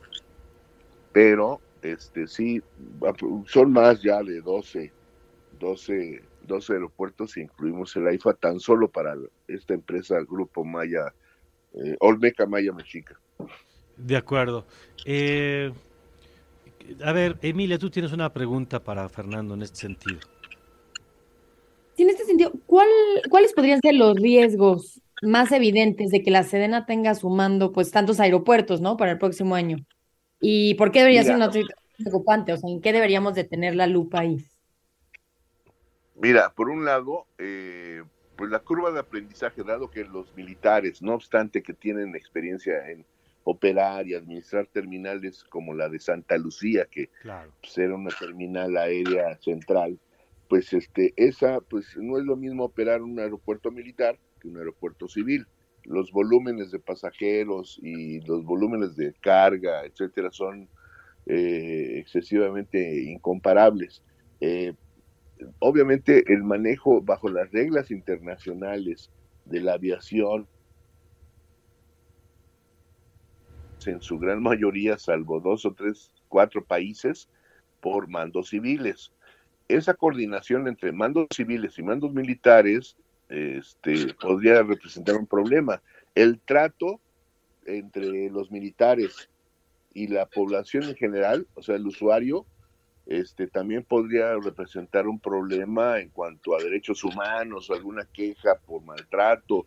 Pero, este, sí, son más ya de 12, 12, 12 aeropuertos, incluimos el AIFA, tan solo para esta empresa, Grupo Maya eh, Olmeca Maya Mexica. De acuerdo. Eh, a ver, Emilia, tú tienes una pregunta para Fernando en este sentido. Sí, en este sentido, ¿cuál, ¿cuáles podrían ser los riesgos más evidentes de que la Sedena tenga sumando pues tantos aeropuertos, ¿no? Para el próximo año. ¿Y por qué debería Mira. ser una noticia preocupante? O sea, ¿en qué deberíamos de tener la lupa ahí? Mira, por un lado, eh, pues la curva de aprendizaje, dado que los militares, no obstante que tienen experiencia en operar y administrar terminales como la de Santa Lucía, que Claro. pues, era una terminal aérea central, pues este, esa, pues no es lo mismo operar un aeropuerto militar que un aeropuerto civil. Los volúmenes de pasajeros y los volúmenes de carga, etcétera, son eh, excesivamente incomparables. Eh, obviamente el manejo bajo las reglas internacionales de la aviación en su gran mayoría, salvo dos o tres, cuatro países, por mandos civiles. Esa coordinación entre mandos civiles y mandos militares este, podría representar un problema. El trato entre los militares y la población en general, o sea, el usuario, este, también podría representar un problema en cuanto a derechos humanos o alguna queja por maltrato.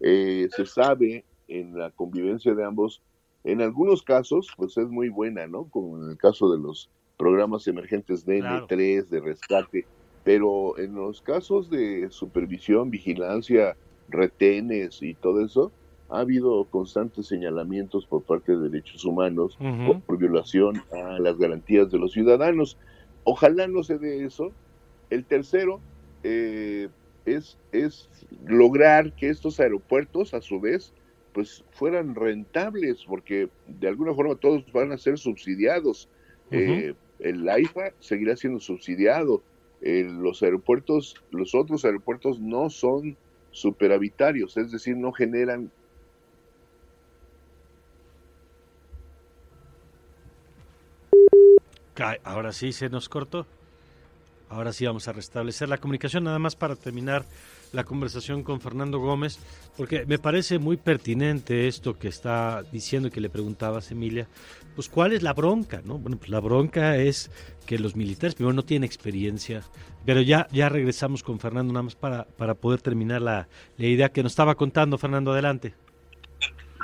Eh, se sabe en la convivencia de ambos, en algunos casos, pues es muy buena, ¿no? Como en el caso de los programas emergentes de Claro. N3, de rescate, pero en los casos de supervisión, vigilancia, retenes y todo eso, ha habido constantes señalamientos por parte de derechos humanos por violación a las garantías de los ciudadanos. Ojalá no se dé eso. El tercero eh, es, es lograr que estos aeropuertos, a su vez, pues fueran rentables, porque de alguna forma todos van a ser subsidiados. Eh, el AIFA seguirá siendo subsidiado. Eh, los aeropuertos, los otros aeropuertos no son superavitarios, es decir, no generan Ahora sí se nos cortó. Ahora sí vamos a restablecer la comunicación, nada más para terminar la conversación con Fernando Gómez, porque me parece muy pertinente esto que está diciendo y que le preguntabas, Emilia. Pues, ¿cuál es la bronca? No? Bueno, pues la bronca es que los militares primero no tienen experiencia, pero ya, ya regresamos con Fernando, nada más para, para poder terminar la, la idea que nos estaba contando. Fernando, adelante.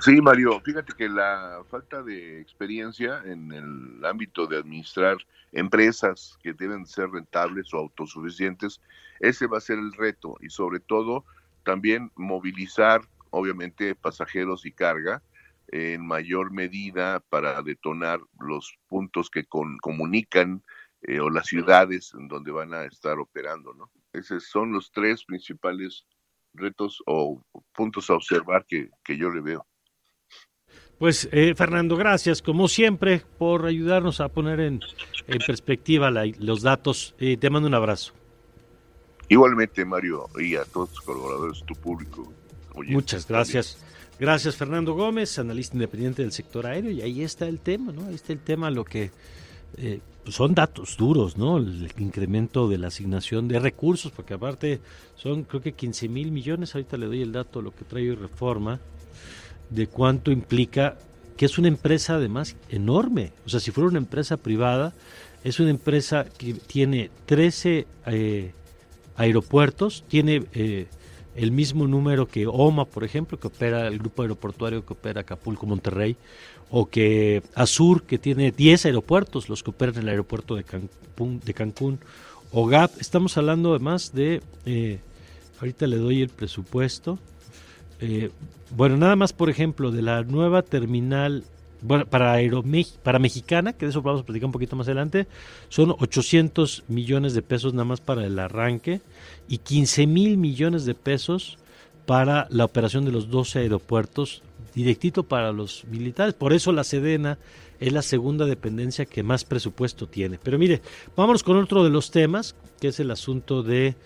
Sí, Mario, fíjate que la falta de experiencia en el ámbito de administrar empresas que deben ser rentables o autosuficientes, ese va a ser el reto y sobre todo también movilizar, obviamente, pasajeros y carga en mayor medida para detonar los puntos que con- comunican eh, o las ciudades en donde van a estar operando, ¿no? Esos son los tres principales retos o puntos a observar que, que yo le veo. Pues eh, Fernando, gracias como siempre por ayudarnos a poner en, en perspectiva la- los datos. Eh, te mando un abrazo. Igualmente, Mario, y a todos tus colaboradores, tu público. oyentes Muchas gracias. Gracias Fernando Gómez, analista independiente del sector aéreo. Y ahí está el tema, ¿no? Ahí está el tema, lo que eh, pues son datos duros, ¿no? El incremento de la asignación de recursos, porque aparte son creo que 15 mil millones. Ahorita le doy el dato, lo que trae hoy reforma, de cuánto implica que es una empresa además enorme. O sea, si fuera una empresa privada, es una empresa que tiene 13 eh, aeropuertos, tiene eh, el mismo número que OMA, por ejemplo, que opera el grupo aeroportuario que opera Acapulco, Monterrey, o que Azur, que tiene 10 aeropuertos, los que operan el aeropuerto de Cancún, de Cancún o GAP. Estamos hablando además de, eh, ahorita le doy el presupuesto, eh, bueno, nada más, por ejemplo, de la nueva terminal para, Aeromex, para Mexicana, que de eso vamos a platicar un poquito más adelante, son 800 millones de pesos nada más para el arranque y 15 mil millones de pesos para la operación de los 12 aeropuertos, directito para los militares. Por eso la Sedena es la segunda dependencia que más presupuesto tiene. Pero mire, vámonos con otro de los temas, que es el asunto de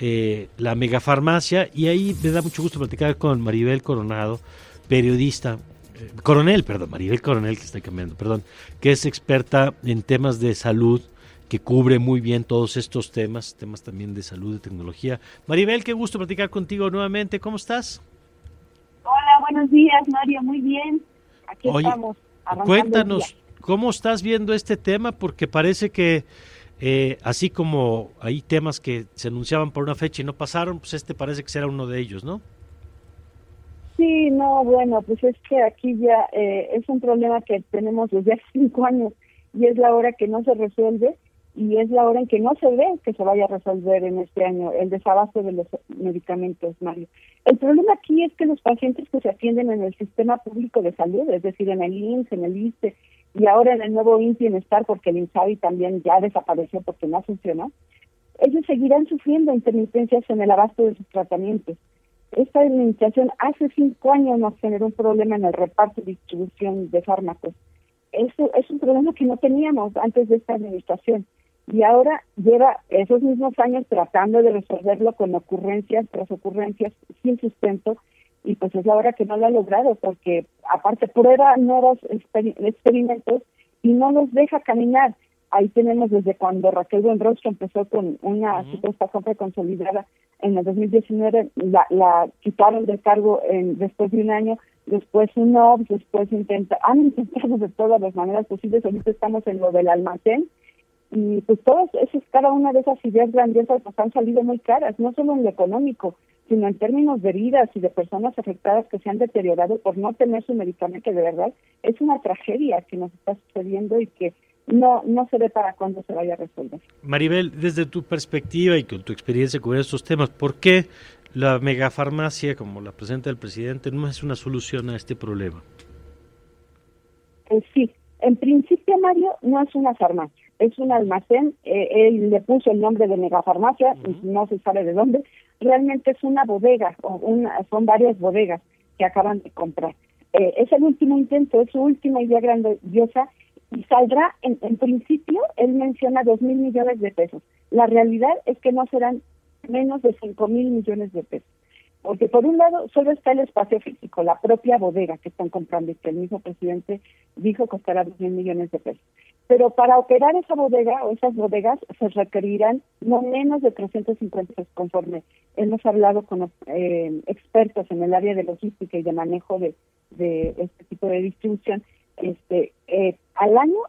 eh, la megafarmacia, y ahí me da mucho gusto platicar con Maribel Coronado, periodista, eh, coronel, perdón, Maribel Coronel, que está cambiando, perdón, que es experta en temas de salud, que cubre muy bien todos estos temas, temas también de salud, de tecnología. Maribel, qué gusto platicar contigo nuevamente, ¿cómo estás? Hola, buenos días, Mario, muy bien. Aquí estamos. Cuéntanos, ¿cómo estás viendo este tema? Porque parece que eh, así como hay temas que se anunciaban por una fecha y no pasaron, pues este parece que será uno de ellos, ¿no? Sí, no, bueno, pues es que aquí ya eh, es un problema que tenemos desde hace cinco años y es la hora que no se resuelve y es la hora en que no se ve que se vaya a resolver en este año el desabasto de los medicamentos, Mario. El problema aquí es que los pacientes que se atienden en el sistema público de salud, es decir, en el INSS, en el ISTE y ahora en el nuevo INS Bienestar, porque el INSABI también ya desapareció porque no funcionó, ellos seguirán sufriendo intermitencias en el abasto de sus tratamientos esta administración hace cinco años nos generó un problema en el reparto y distribución de fármacos. Eso es un problema que no teníamos antes de esta administración y ahora lleva esos mismos años tratando de resolverlo con ocurrencias tras ocurrencias sin sustento y pues es la hora que no lo ha logrado porque aparte prueba nuevos experimentos y no los deja caminar. Ahí tenemos desde cuando Raquel Buenrostro empezó con una supuesta compra consolidada en el 2019 la, la quitaron del cargo en, después de un año, después un no, después intenta, han intentado de todas las maneras posibles, ahorita estamos en lo del almacén, y pues todas esas, cada una de esas ideas grandiosas nos han salido muy caras, no solo en lo económico, sino en términos de vidas y de personas afectadas que se han deteriorado por no tener su medicamento de verdad, es una tragedia que nos está sucediendo y que no, no se ve para cuándo se vaya a resolver. Maribel, desde tu perspectiva y con tu experiencia con estos temas, ¿por qué la megafarmacia, como la presenta el presidente, no es una solución a este problema? Eh, sí, en principio, Mario, no es una farmacia, es un almacén. Eh, él le puso el nombre de megafarmacia, no se sabe de dónde. Realmente es una bodega, o una, son varias bodegas que acaban de comprar. Eh, es el último intento, es su última idea grandiosa y saldrá, en, en principio, él menciona dos mil millones de pesos. La realidad es que no serán menos de cinco mil millones de pesos. Porque por un lado solo está el espacio físico, la propia bodega que están comprando y que el mismo presidente dijo costará dos mil millones de pesos. Pero para operar esa bodega o esas bodegas se requerirán no menos de 350 pesos conforme hemos hablado con eh, expertos en el área de logística y de manejo de, de este tipo de distribución este eh, al año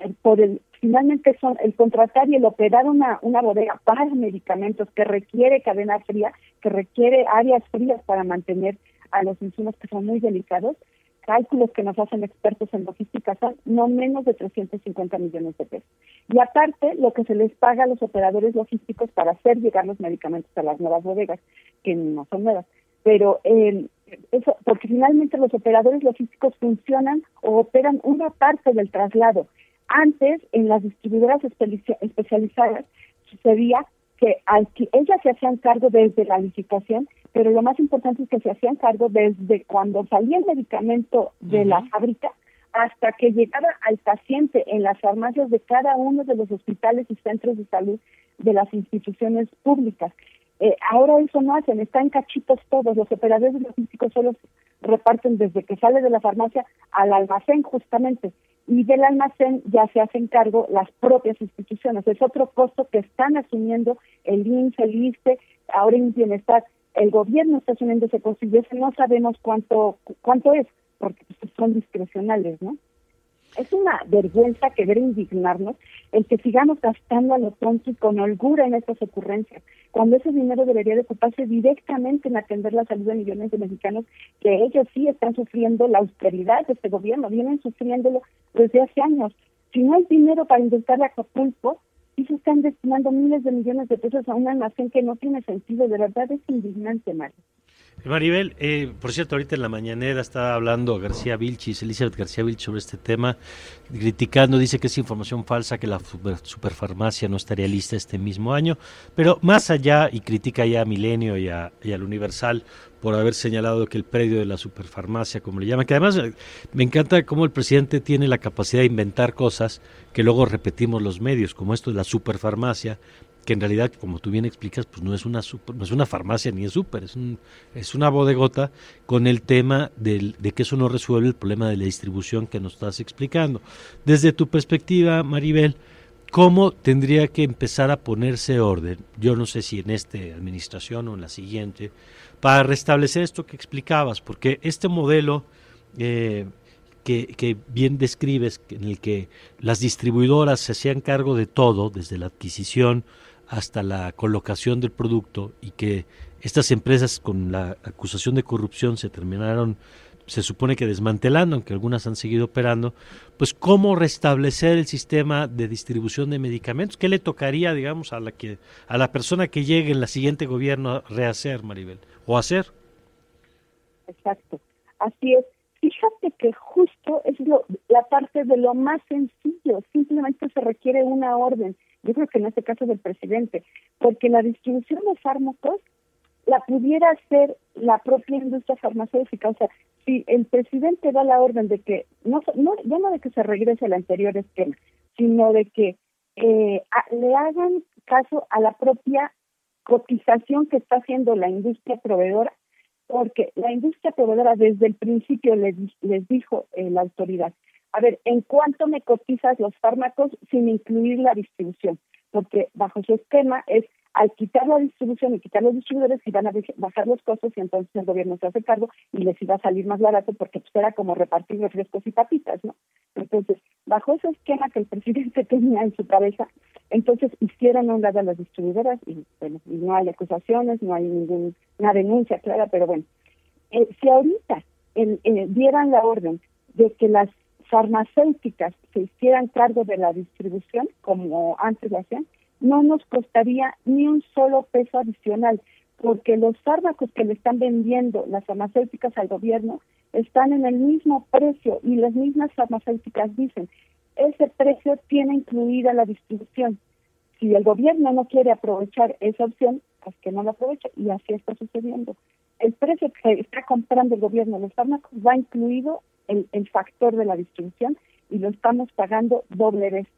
eh, por el finalmente son el contratar y el operar una una bodega para medicamentos que requiere cadena fría que requiere áreas frías para mantener a los insumos que son muy delicados cálculos que nos hacen expertos en logística son no menos de 350 millones de pesos. Y aparte, lo que se les paga a los operadores logísticos para hacer llegar los medicamentos a las nuevas bodegas, que no son nuevas. Pero eh, eso, porque finalmente los operadores logísticos funcionan o operan una parte del traslado. Antes, en las distribuidoras especializadas, sucedía que, ellas se hacían cargo desde la licitación, pero lo más importante es que se hacían cargo desde cuando salía el medicamento de la fábrica hasta que llegaba al paciente en las farmacias de cada uno de los hospitales y centros de salud de las instituciones públicas. Eh, ahora eso no hacen, están cachitos todos, los operadores logísticos solo reparten desde que sale de la farmacia al almacén justamente y del almacén ya se hacen cargo las propias instituciones. Es otro costo que están asumiendo el INSS, el ISTE, ahora en Bienestar. El gobierno está asumiendo ese costo y ese no sabemos cuánto, cuánto es, porque pues, son discrecionales, ¿no? Es una vergüenza que debe indignarnos el que sigamos gastando a los tontos con holgura en estas ocurrencias, cuando ese dinero debería de ocuparse directamente en atender la salud de millones de mexicanos que ellos sí están sufriendo la austeridad de este gobierno, vienen sufriéndolo desde hace años. Si no hay dinero para intentar a Acapulco, y se están destinando miles de millones de pesos a un almacén que no tiene sentido, de verdad es indignante, Mario. Maribel, eh, por cierto, ahorita en la mañanera está hablando García Vilchis, Elizabeth García Vilchis sobre este tema, criticando, dice que es información falsa, que la superfarmacia no estaría lista este mismo año, pero más allá, y critica ya a Milenio y, a, y al Universal por haber señalado que el predio de la superfarmacia, como le llaman, que además eh, me encanta cómo el presidente tiene la capacidad de inventar cosas que luego repetimos los medios, como esto de la superfarmacia, que en realidad, como tú bien explicas, pues no es una no es una farmacia ni es súper, es, un, es una bodegota con el tema del, de que eso no resuelve el problema de la distribución que nos estás explicando. Desde tu perspectiva, Maribel, ¿cómo tendría que empezar a ponerse orden? Yo no sé si en esta administración o en la siguiente, para restablecer esto que explicabas, porque este modelo... Eh, que, que, bien describes, en el que las distribuidoras se hacían cargo de todo, desde la adquisición hasta la colocación del producto y que estas empresas con la acusación de corrupción se terminaron se supone que desmantelando, aunque algunas han seguido operando, pues cómo restablecer el sistema de distribución de medicamentos, qué le tocaría, digamos, a la que a la persona que llegue en la siguiente gobierno a rehacer, Maribel, o hacer. Exacto, así es. Fíjate que justo es lo, la parte de lo más sencillo, simplemente se requiere una orden yo creo que en este caso del presidente, porque la distribución de fármacos la pudiera hacer la propia industria farmacéutica. O sea, si el presidente da la orden de que, no, no ya no de que se regrese al anterior esquema, sino de que eh, le hagan caso a la propia cotización que está haciendo la industria proveedora, porque la industria proveedora desde el principio les, les dijo eh, la autoridad, a ver, ¿en cuánto me cotizas los fármacos sin incluir la distribución? Porque bajo su esquema es al quitar la distribución y quitar los distribuidores iban a bajar los costos y entonces el gobierno se hace cargo y les iba a salir más barato porque pues, era como repartir refrescos y papitas, ¿no? Entonces, bajo ese esquema que el presidente tenía en su cabeza, entonces hicieron a un lado a las distribuidoras y, bueno, no hay acusaciones, no hay ninguna denuncia clara, pero bueno, eh, si ahorita eh, dieran la orden de que las farmacéuticas se hicieran cargo de la distribución, como antes lo hacían, no nos costaría ni un solo peso adicional, porque los fármacos que le están vendiendo las farmacéuticas al gobierno están en el mismo precio y las mismas farmacéuticas dicen, ese precio tiene incluida la distribución. Si el gobierno no quiere aprovechar esa opción, pues que no la aproveche y así está sucediendo. El precio que está comprando el gobierno los fármacos va incluido el, el factor de la distribución y lo estamos pagando doble vez.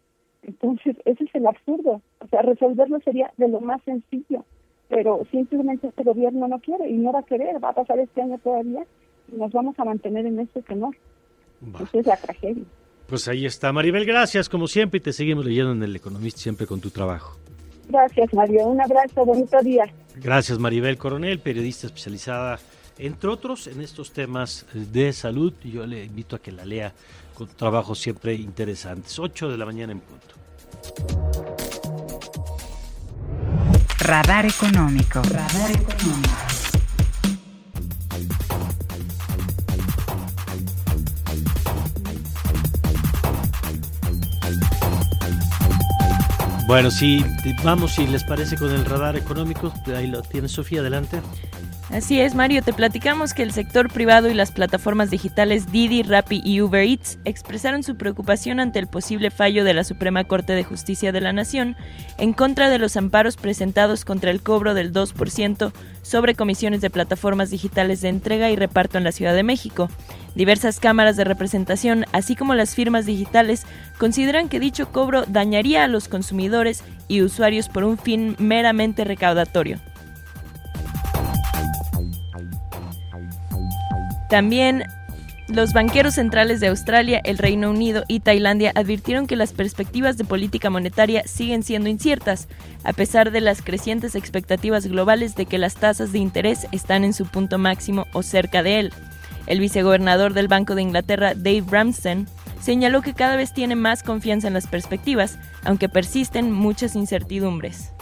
Entonces, ese es el absurdo. O sea, resolverlo sería de lo más sencillo, pero simplemente este gobierno no quiere y no va a querer, va a pasar este año todavía y nos vamos a mantener en este tenor. Esa es la tragedia. Pues ahí está, Maribel, gracias como siempre y te seguimos leyendo en El Economista siempre con tu trabajo. Gracias, Mario. Un abrazo, bonito día. Gracias, Maribel Coronel, periodista especializada entre otros en estos temas de salud. Yo le invito a que la lea con trabajos siempre interesantes. 8 de la mañana en punto. Radar económico. Radar económico. Bueno, si vamos, si les parece con el radar económico, ahí lo tiene Sofía, adelante. Así es, Mario, te platicamos que el sector privado y las plataformas digitales Didi, Rappi y Uber Eats expresaron su preocupación ante el posible fallo de la Suprema Corte de Justicia de la Nación en contra de los amparos presentados contra el cobro del 2% sobre comisiones de plataformas digitales de entrega y reparto en la Ciudad de México. Diversas cámaras de representación, así como las firmas digitales, consideran que dicho cobro dañaría a los consumidores y usuarios por un fin meramente recaudatorio. También los banqueros centrales de Australia, el Reino Unido y Tailandia advirtieron que las perspectivas de política monetaria siguen siendo inciertas, a pesar de las crecientes expectativas globales de que las tasas de interés están en su punto máximo o cerca de él. El vicegobernador del Banco de Inglaterra, Dave Ramsden, señaló que cada vez tiene más confianza en las perspectivas, aunque persisten muchas incertidumbres.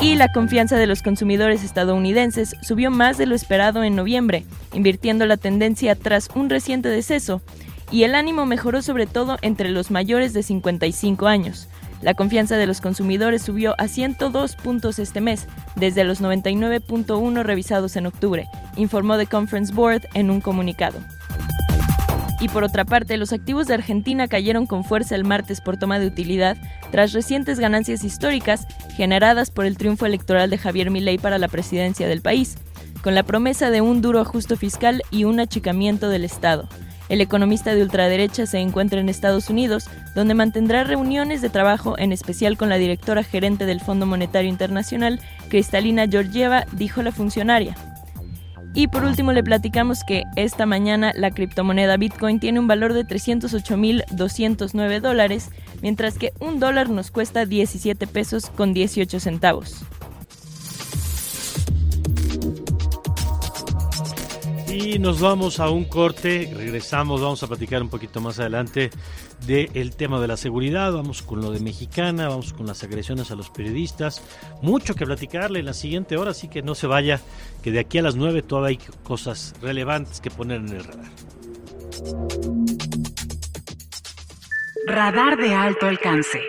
Y la confianza de los consumidores estadounidenses subió más de lo esperado en noviembre, invirtiendo la tendencia tras un reciente deceso, y el ánimo mejoró sobre todo entre los mayores de 55 años. La confianza de los consumidores subió a 102 puntos este mes, desde los 99.1 revisados en octubre, informó The Conference Board en un comunicado. Y por otra parte, los activos de Argentina cayeron con fuerza el martes por toma de utilidad tras recientes ganancias históricas generadas por el triunfo electoral de Javier Milei para la presidencia del país, con la promesa de un duro ajuste fiscal y un achicamiento del Estado. El economista de ultraderecha se encuentra en Estados Unidos, donde mantendrá reuniones de trabajo, en especial con la directora gerente del Fondo Monetario Internacional, Cristalina Georgieva, dijo la funcionaria. Y por último le platicamos que esta mañana la criptomoneda Bitcoin tiene un valor de 308.209 dólares, mientras que un dólar nos cuesta 17 pesos con 18 centavos. Y nos vamos a un corte, regresamos, vamos a platicar un poquito más adelante del tema de la seguridad, vamos con lo de Mexicana, vamos con las agresiones a los periodistas, mucho que platicarle en la siguiente hora, así que no se vaya, que de aquí a las 9 todavía hay cosas relevantes que poner en el radar. Radar de alto alcance.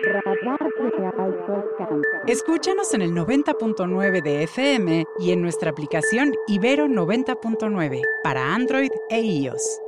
Escúchanos en el 90.9 de FM y en nuestra aplicación Ibero 90.9 para Android e iOS.